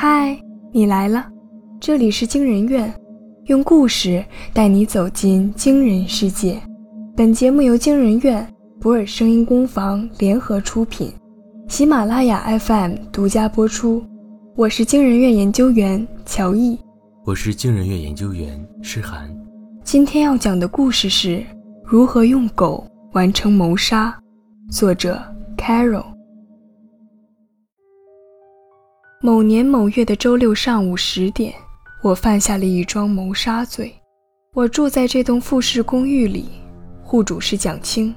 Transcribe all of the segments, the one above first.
嗨，你来了，这里是惊人院，用故事带你走进惊人世界。本节目由惊人院、博尔声音工坊联合出品，喜马拉雅 FM 独家播出。我是惊人院研究员乔毅，我是惊人院研究员诗涵。今天要讲的故事是如何用狗完成谋杀，作者 Carol。某年某月的周六上午十点，我犯下了一桩谋杀罪。我住在这栋复式公寓里，户主是蒋青。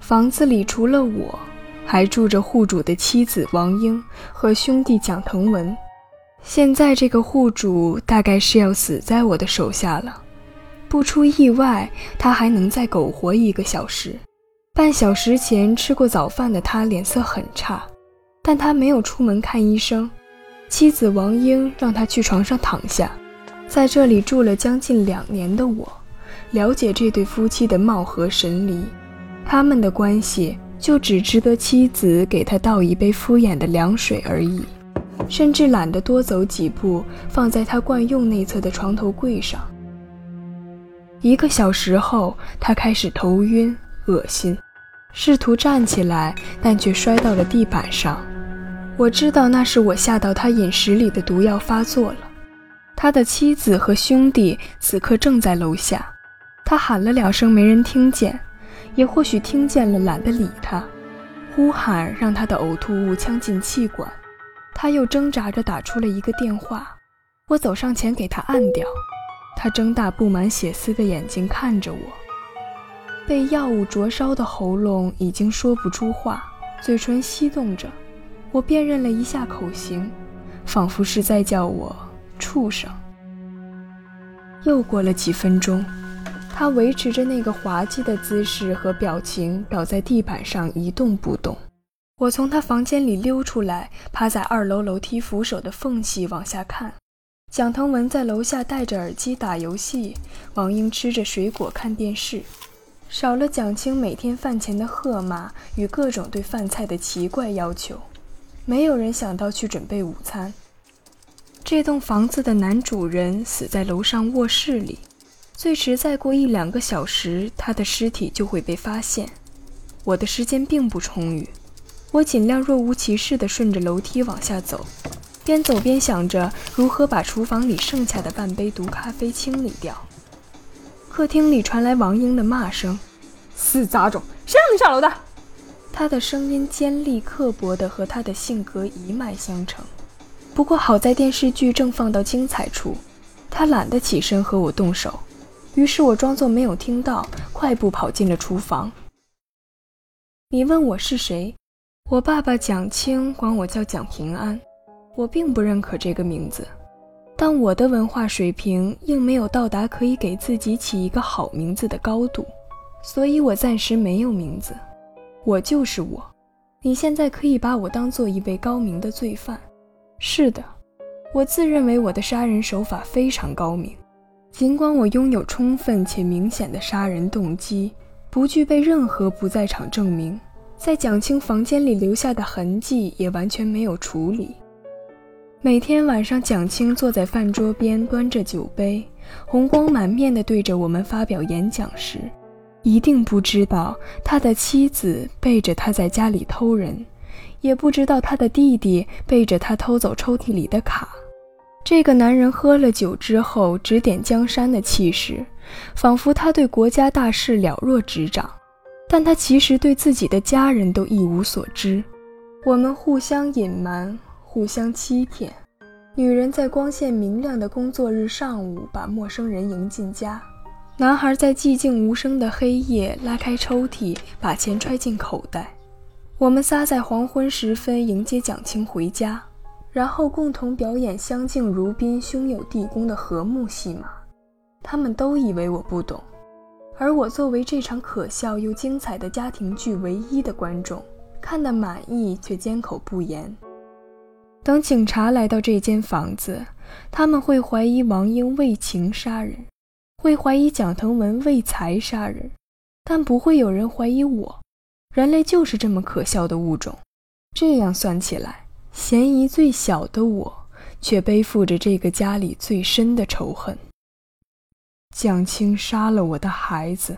房子里除了我，还住着户主的妻子王英和兄弟蒋腾文。现在这个户主大概是要死在我的手下了。不出意外，他还能再苟活一个小时。半小时前吃过早饭的他脸色很差，但他没有出门看医生。妻子王英让他去床上躺下。在这里住了将近两年的我，了解这对夫妻的貌合神离。他们的关系就只值得妻子给他倒一杯敷衍的凉水而已，甚至懒得多走几步，放在他惯用内侧的床头柜上。一个小时后，他开始头晕、恶心，试图站起来，但却摔到了地板上。我知道那是我下到他饮食里的毒药发作了。他的妻子和兄弟此刻正在楼下。他喊了两声，没人听见，也或许听见了，懒得理他。呼喊让他的呕吐物呛进气管。他又挣扎着打出了一个电话。我走上前给他按掉。他睁大布满血丝的眼睛看着我，被药物灼烧的喉咙已经说不出话，嘴唇翕动着。我辨认了一下口型，仿佛是在叫我畜生。又过了几分钟，他维持着那个滑稽的姿势和表情，倒在地板上一动不动。我从他房间里溜出来，趴在二楼楼梯扶手的缝隙往下看。蒋腾文在楼下戴着耳机打游戏，王英吃着水果看电视，少了蒋青每天饭前的喝骂与各种对饭菜的奇怪要求。没有人想到去准备午餐。这栋房子的男主人死在楼上卧室里，最迟再过一两个小时，他的尸体就会被发现。我的时间并不充裕，我尽量若无其事地顺着楼梯往下走，边走边想着如何把厨房里剩下的半杯毒咖啡清理掉。客厅里传来王英的骂声：“死杂种，谁让你上楼的？”他的声音尖利刻薄的和他的性格一脉相承。不过好在电视剧正放到精彩处，他懒得起身和我动手，于是我装作没有听到，快步跑进了厨房。你问我是谁？我爸爸蒋清管我叫蒋平安，我并不认可这个名字，但我的文化水平硬没有到达可以给自己起一个好名字的高度，所以我暂时没有名字。我就是我，你现在可以把我当做一位高明的罪犯。是的，我自认为我的杀人手法非常高明，尽管我拥有充分且明显的杀人动机，不具备任何不在场证明，在蒋青房间里留下的痕迹也完全没有处理。每天晚上，蒋青坐在饭桌边，端着酒杯，红光满面地对着我们发表演讲时。一定不知道他的妻子背着他在家里偷人，也不知道他的弟弟背着他偷走抽屉里的卡。这个男人喝了酒之后指点江山的气势，仿佛他对国家大事了若指掌，但他其实对自己的家人都一无所知。我们互相隐瞒，互相欺骗。女人在光线明亮的工作日上午把陌生人迎进家。男孩在寂静无声的黑夜拉开抽屉，把钱揣进口袋。我们仨在黄昏时分迎接蒋青回家，然后共同表演相敬如宾、兄友弟恭的和睦戏码。他们都以为我不懂，而我作为这场可笑又精彩的家庭剧唯一的观众，看得满意却缄口不言。等警察来到这间房子，他们会怀疑王英为情杀人。会怀疑蒋腾文为财杀人，但不会有人怀疑我。人类就是这么可笑的物种。这样算起来，嫌疑最小的我，却背负着这个家里最深的仇恨。蒋青杀了我的孩子，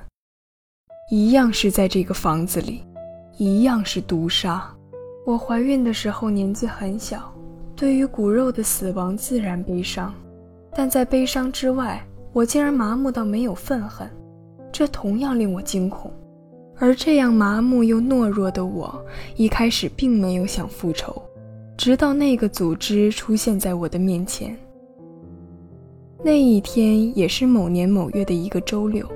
一样是在这个房子里，一样是毒杀。我怀孕的时候年纪很小，对于骨肉的死亡自然悲伤，但在悲伤之外，我竟然麻木到没有愤恨，这同样令我惊恐。而这样麻木又懦弱的我，一开始并没有想复仇，直到那个组织出现在我的面前。那一天也是某年某月的一个周六，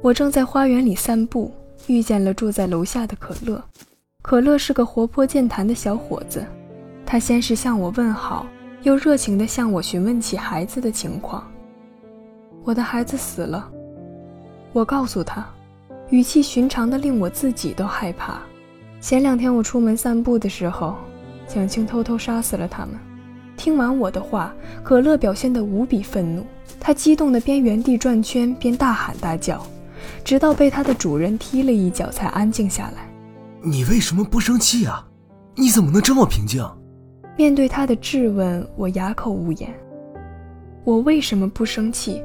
我正在花园里散步，遇见了住在楼下的可乐。可乐是个活泼健谈的小伙子，他先是向我问好，又热情地向我询问起孩子的情况。我的孩子死了，我告诉他。语气寻常的令我自己都害怕。前两天我出门散步的时候，蒋青偷偷杀死了他们。听完我的话，可乐表现得无比愤怒，他激动的边原地转圈边大喊大叫，直到被他的主人踢了一脚才安静下来。你为什么不生气啊？你怎么能这么平静？面对他的质问，我哑口无言。我为什么不生气？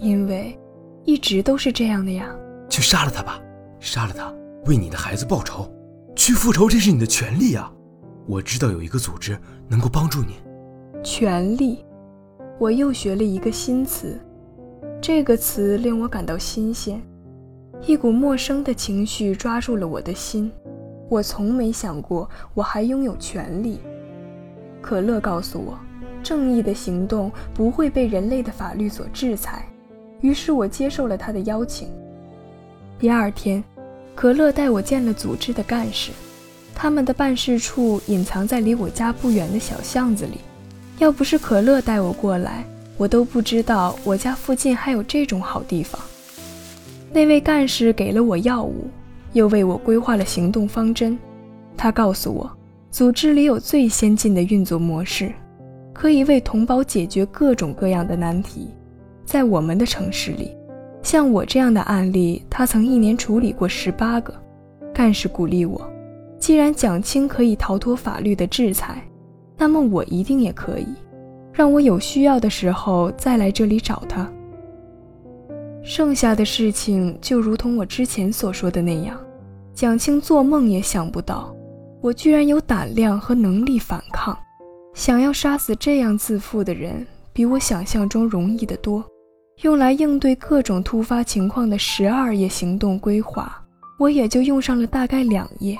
因为一直都是这样的呀。去杀了他吧，杀了他，为你的孩子报仇，去复仇，这是你的权利啊！我知道有一个组织能够帮助你。权利，我又学了一个新词，这个词令我感到新鲜，一股陌生的情绪抓住了我的心。我从没想过我还拥有权利。可乐告诉我，正义的行动不会被人类的法律所制裁，于是我接受了他的邀请。第二天，可乐带我见了组织的干事，他们的办事处隐藏在离我家不远的小巷子里。要不是可乐带我过来，我都不知道我家附近还有这种好地方。那位干事给了我药物，又为我规划了行动方针。他告诉我，组织里有最先进的运作模式，可以为同胞解决各种各样的难题。在我们的城市里。像我这样的案例，他曾一年处理过十八个。干事鼓励我，既然蒋青可以逃脱法律的制裁，那么我一定也可以。让我有需要的时候再来这里找他。剩下的事情就如同我之前所说的那样，蒋青做梦也想不到，我居然有胆量和能力反抗。想要杀死这样自负的人，比我想象中容易得多。用来应对各种突发情况的十二页行动规划，我也就用上了大概两页。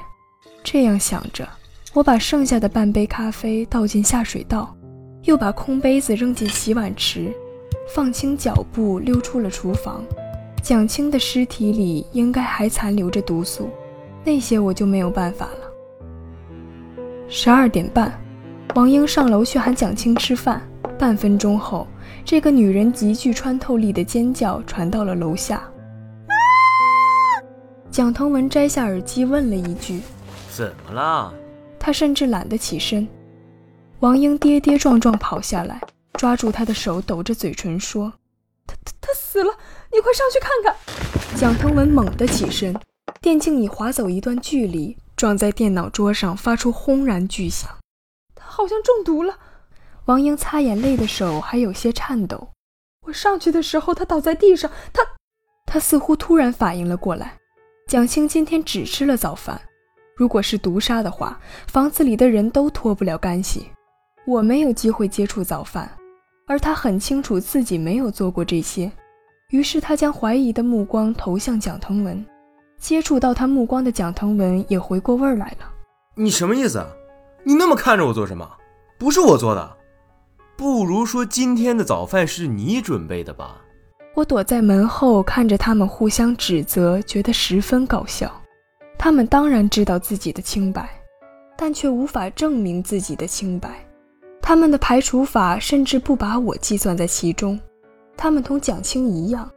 这样想着，我把剩下的半杯咖啡倒进下水道，又把空杯子扔进洗碗池，放轻脚步溜出了厨房。蒋青的尸体里应该还残留着毒素，那些我就没有办法了。十二点半，王英上楼去喊蒋青吃饭。半分钟后。这个女人极具穿透力的尖叫传到了楼下。蒋腾文摘下耳机问了一句：“怎么了？”他甚至懒得起身。王英跌跌撞撞跑下来，抓住他的手，抖着嘴唇说：“他他他死了！你快上去看看！”蒋腾文猛地起身，电竞椅滑走一段距离，撞在电脑桌上，发出轰然巨响。他好像中毒了。王英擦眼泪的手还有些颤抖。我上去的时候，他倒在地上。他，他似乎突然反应了过来。蒋青今天只吃了早饭。如果是毒杀的话，房子里的人都脱不了干系。我没有机会接触早饭，而他很清楚自己没有做过这些。于是他将怀疑的目光投向蒋腾文。接触到他目光的蒋腾文也回过味儿来了。你什么意思？你那么看着我做什么？不是我做的。不如说今天的早饭是你准备的吧？我躲在门后看着他们互相指责，觉得十分搞笑。他们当然知道自己的清白，但却无法证明自己的清白。他们的排除法甚至不把我计算在其中。他们同蒋青一样，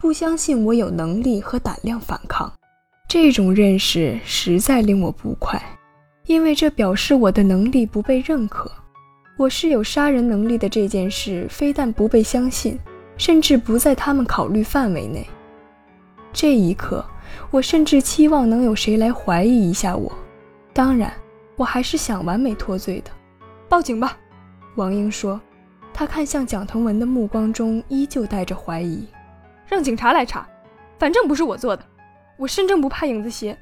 不相信我有能力和胆量反抗。这种认识实在令我不快，因为这表示我的能力不被认可。我是有杀人能力的这件事，非但不被相信，甚至不在他们考虑范围内。这一刻，我甚至期望能有谁来怀疑一下我。当然，我还是想完美脱罪的。报警吧，王英说。他看向蒋腾文的目光中依旧带着怀疑。让警察来查，反正不是我做的。我身正不怕影子斜。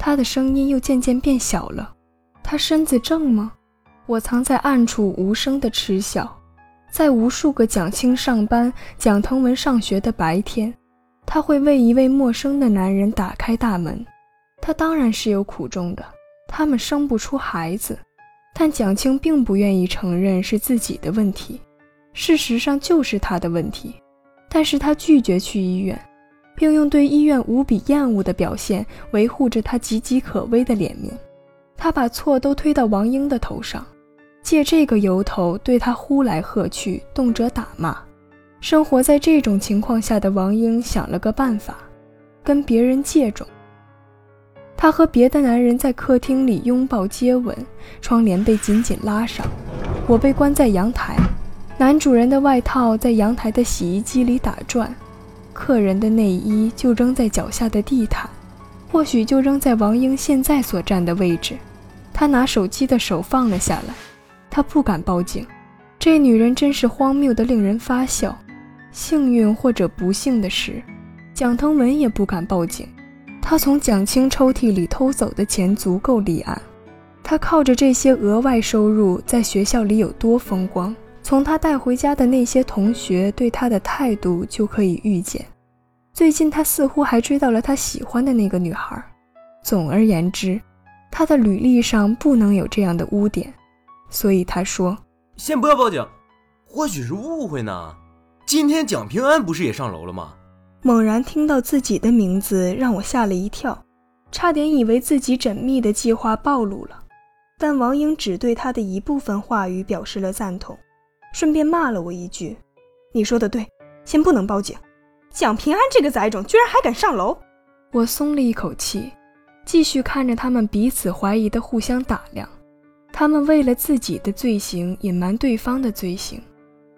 他的声音又渐渐变小了。他身子正吗？我藏在暗处无声的嗤笑。在无数个蒋青上班、蒋腾文上学的白天，他会为一位陌生的男人打开大门。他当然是有苦衷的，他们生不出孩子。但蒋青并不愿意承认是自己的问题，事实上就是他的问题。但是他拒绝去医院，并用对医院无比厌恶的表现维护着他岌岌可危的脸面。他把错都推到王英的头上。借这个由头对他呼来喝去，动辄打骂。生活在这种情况下的王英想了个办法，跟别人借种。他和别的男人在客厅里拥抱接吻，窗帘被紧紧拉上。我被关在阳台，男主人的外套在阳台的洗衣机里打转，客人的内衣就扔在脚下的地毯，或许就扔在王英现在所站的位置。他拿手机的手放了下来。他不敢报警，这女人真是荒谬的，令人发笑。幸运或者不幸的是，蒋腾文也不敢报警。他从蒋青抽屉里偷走的钱足够立案。他靠着这些额外收入，在学校里有多风光，从他带回家的那些同学对他的态度就可以预见。最近他似乎还追到了他喜欢的那个女孩。总而言之，他的履历上不能有这样的污点。所以他说：“先不要报警，或许是误会呢。今天蒋平安不是也上楼了吗？”猛然听到自己的名字，让我吓了一跳，差点以为自己缜密的计划暴露了。但王英只对他的一部分话语表示了赞同，顺便骂了我一句：“你说的对，先不能报警。蒋平安这个崽种居然还敢上楼！”我松了一口气，继续看着他们彼此怀疑的互相打量。他们为了自己的罪行隐瞒对方的罪行，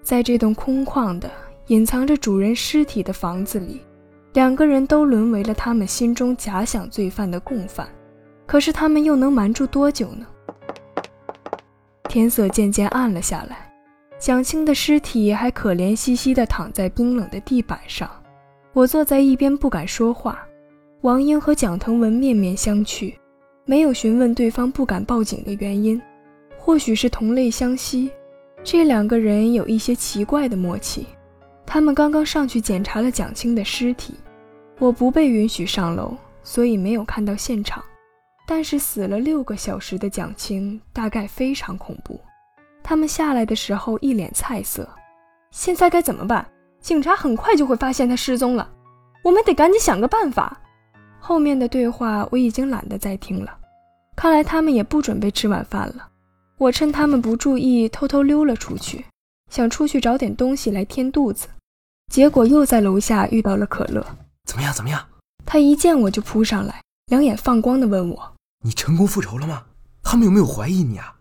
在这栋空旷的、隐藏着主人尸体的房子里，两个人都沦为了他们心中假想罪犯的共犯。可是他们又能瞒住多久呢？天色渐渐暗了下来，蒋青的尸体还可怜兮兮地躺在冰冷的地板上。我坐在一边不敢说话。王英和蒋腾文面面相觑。没有询问对方不敢报警的原因，或许是同类相吸，这两个人有一些奇怪的默契。他们刚刚上去检查了蒋青的尸体，我不被允许上楼，所以没有看到现场。但是死了六个小时的蒋青大概非常恐怖。他们下来的时候一脸菜色。现在该怎么办？警察很快就会发现他失踪了，我们得赶紧想个办法。后面的对话我已经懒得再听了，看来他们也不准备吃晚饭了。我趁他们不注意，偷偷溜了出去，想出去找点东西来填肚子。结果又在楼下遇到了可乐。怎么样？怎么样？他一见我就扑上来，两眼放光的问我：“你成功复仇了吗？他们有没有怀疑你啊？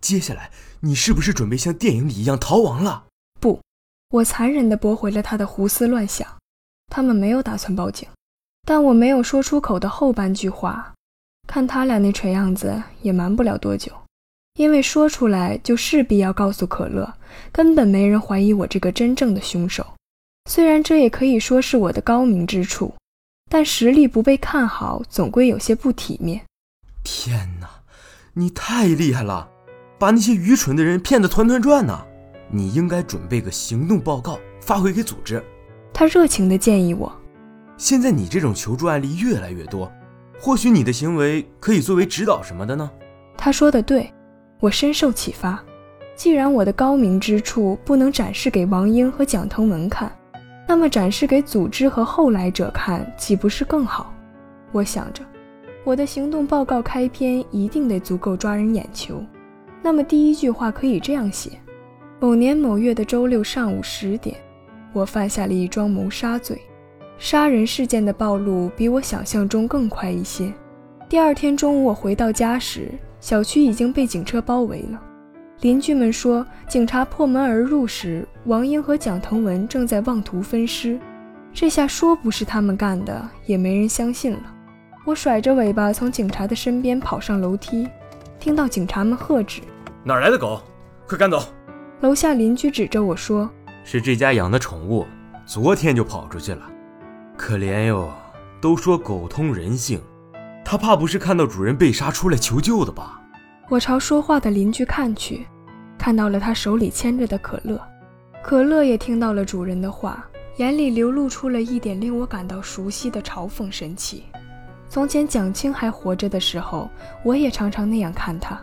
接下来你是不是准备像电影里一样逃亡了？”不，我残忍地驳回了他的胡思乱想。他们没有打算报警。但我没有说出口的后半句话，看他俩那蠢样子，也瞒不了多久。因为说出来就势必要告诉可乐，根本没人怀疑我这个真正的凶手。虽然这也可以说是我的高明之处，但实力不被看好，总归有些不体面。天哪，你太厉害了，把那些愚蠢的人骗得团团转呢！你应该准备个行动报告，发回给组织。他热情地建议我。现在你这种求助案例越来越多，或许你的行为可以作为指导什么的呢？他说的对，我深受启发。既然我的高明之处不能展示给王英和蒋腾文看，那么展示给组织和后来者看，岂不是更好？我想着，我的行动报告开篇一定得足够抓人眼球。那么第一句话可以这样写：某年某月的周六上午十点，我犯下了一桩谋杀罪。杀人事件的暴露比我想象中更快一些。第二天中午，我回到家时，小区已经被警车包围了。邻居们说，警察破门而入时，王英和蒋腾文正在妄图分尸。这下说不是他们干的，也没人相信了。我甩着尾巴从警察的身边跑上楼梯，听到警察们喝止：“哪来的狗？快赶走！”楼下邻居指着我说：“是这家养的宠物，昨天就跑出去了，可怜哟。都说狗通人性，它怕不是看到主人被杀出来求救的吧？”我朝说话的邻居看去，看到了他手里牵着的可乐。可乐也听到了主人的话，眼里流露出了一点令我感到熟悉的嘲讽神气。从前蒋青还活着的时候，我也常常那样看他。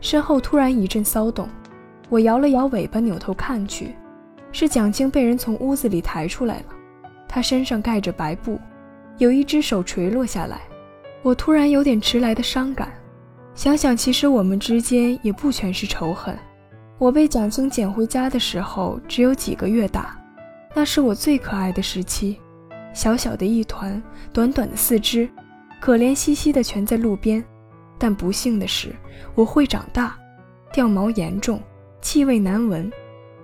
身后突然一阵骚动，我摇了摇尾巴，扭头看去，是蒋青被人从屋子里抬出来了。他身上盖着白布，有一只手垂落下来。我突然有点迟来的伤感，想想其实我们之间也不全是仇恨。我被蒋青捡回家的时候只有几个月大，那是我最可爱的时期，小小的一团，短短的四肢，可怜兮兮的蜷在路边。但不幸的是，我会长大，掉毛严重，气味难闻，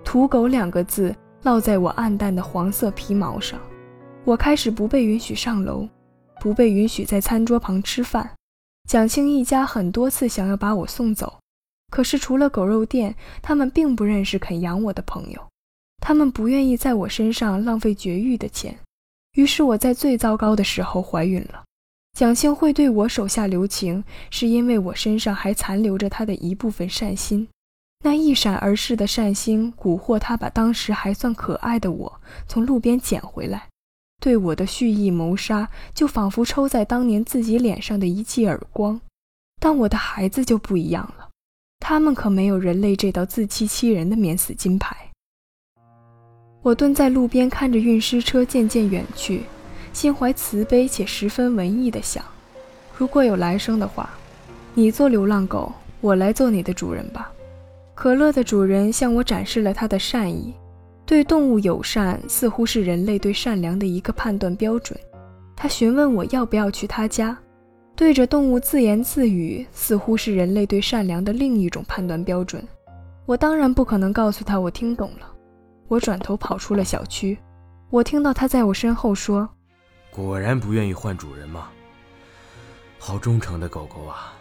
土狗两个字烙在我暗淡的黄色皮毛上。我开始不被允许上楼，不被允许在餐桌旁吃饭。蒋青一家很多次想要把我送走，可是除了狗肉店，他们并不认识肯养我的朋友，他们不愿意在我身上浪费绝育的钱。于是我在最糟糕的时候怀孕了。蒋青会对我手下留情，是因为我身上还残留着他的一部分善心。那一闪而逝的善心蛊惑他，把当时还算可爱的我从路边捡回来，对我的蓄意谋杀，就仿佛抽在当年自己脸上的一记耳光。但我的孩子就不一样了，他们可没有人类这道自欺欺人的免死金牌。我蹲在路边，看着运尸车渐渐远去。心怀慈悲且十分文艺的想：如果有来生的话，你做流浪狗，我来做你的主人吧。可乐的主人向我展示了他的善意，对动物友善似乎是人类对善良的一个判断标准。他询问我要不要去他家，对着动物自言自语，似乎是人类对善良的另一种判断标准。我当然不可能告诉他我听懂了。我转头跑出了小区，我听到他在我身后说。果然不愿意换主人吗？好忠诚的狗狗啊！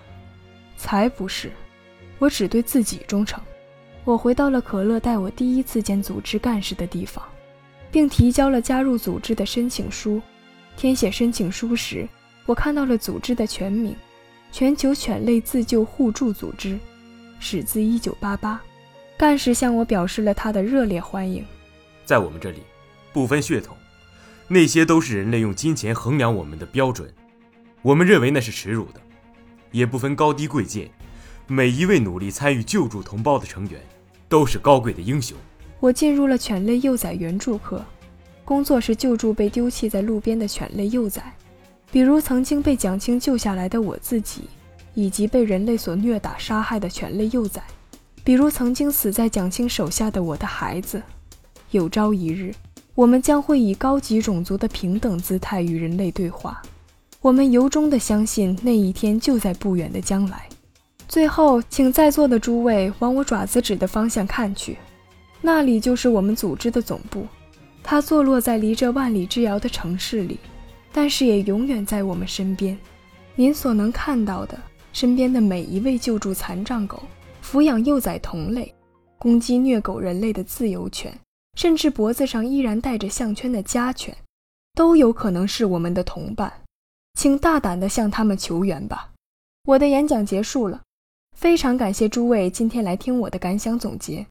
才不是，我只对自己忠诚。我回到了可乐带我第一次见组织干事的地方，并提交了加入组织的申请书。填写申请书时，我看到了组织的全名：全球犬类自救互助组织，始自1988。干事向我表示了他的热烈欢迎。在我们这里，不分血统。那些都是人类用金钱衡量我们的标准，我们认为那是耻辱的，也不分高低贵贱。每一位努力参与救助同胞的成员，都是高贵的英雄。我进入了犬类幼崽援助课，工作是救助被丢弃在路边的犬类幼崽，比如曾经被蒋青救下来的我自己，以及被人类所虐打杀害的犬类幼崽，比如曾经死在蒋青手下的我的孩子。有朝一日。我们将会以高级种族的平等姿态与人类对话。我们由衷地相信那一天就在不远的将来。最后，请在座的诸位往我爪子指的方向看去，那里就是我们组织的总部。它坐落在离这万里之遥的城市里，但是也永远在我们身边。您所能看到的，身边的每一位救助残障狗、抚养幼崽同类、攻击虐狗人类的自由犬。甚至脖子上依然带着项圈的家犬，都有可能是我们的同伴，请大胆地向他们求援吧。我的演讲结束了，非常感谢诸位今天来听我的感想总结。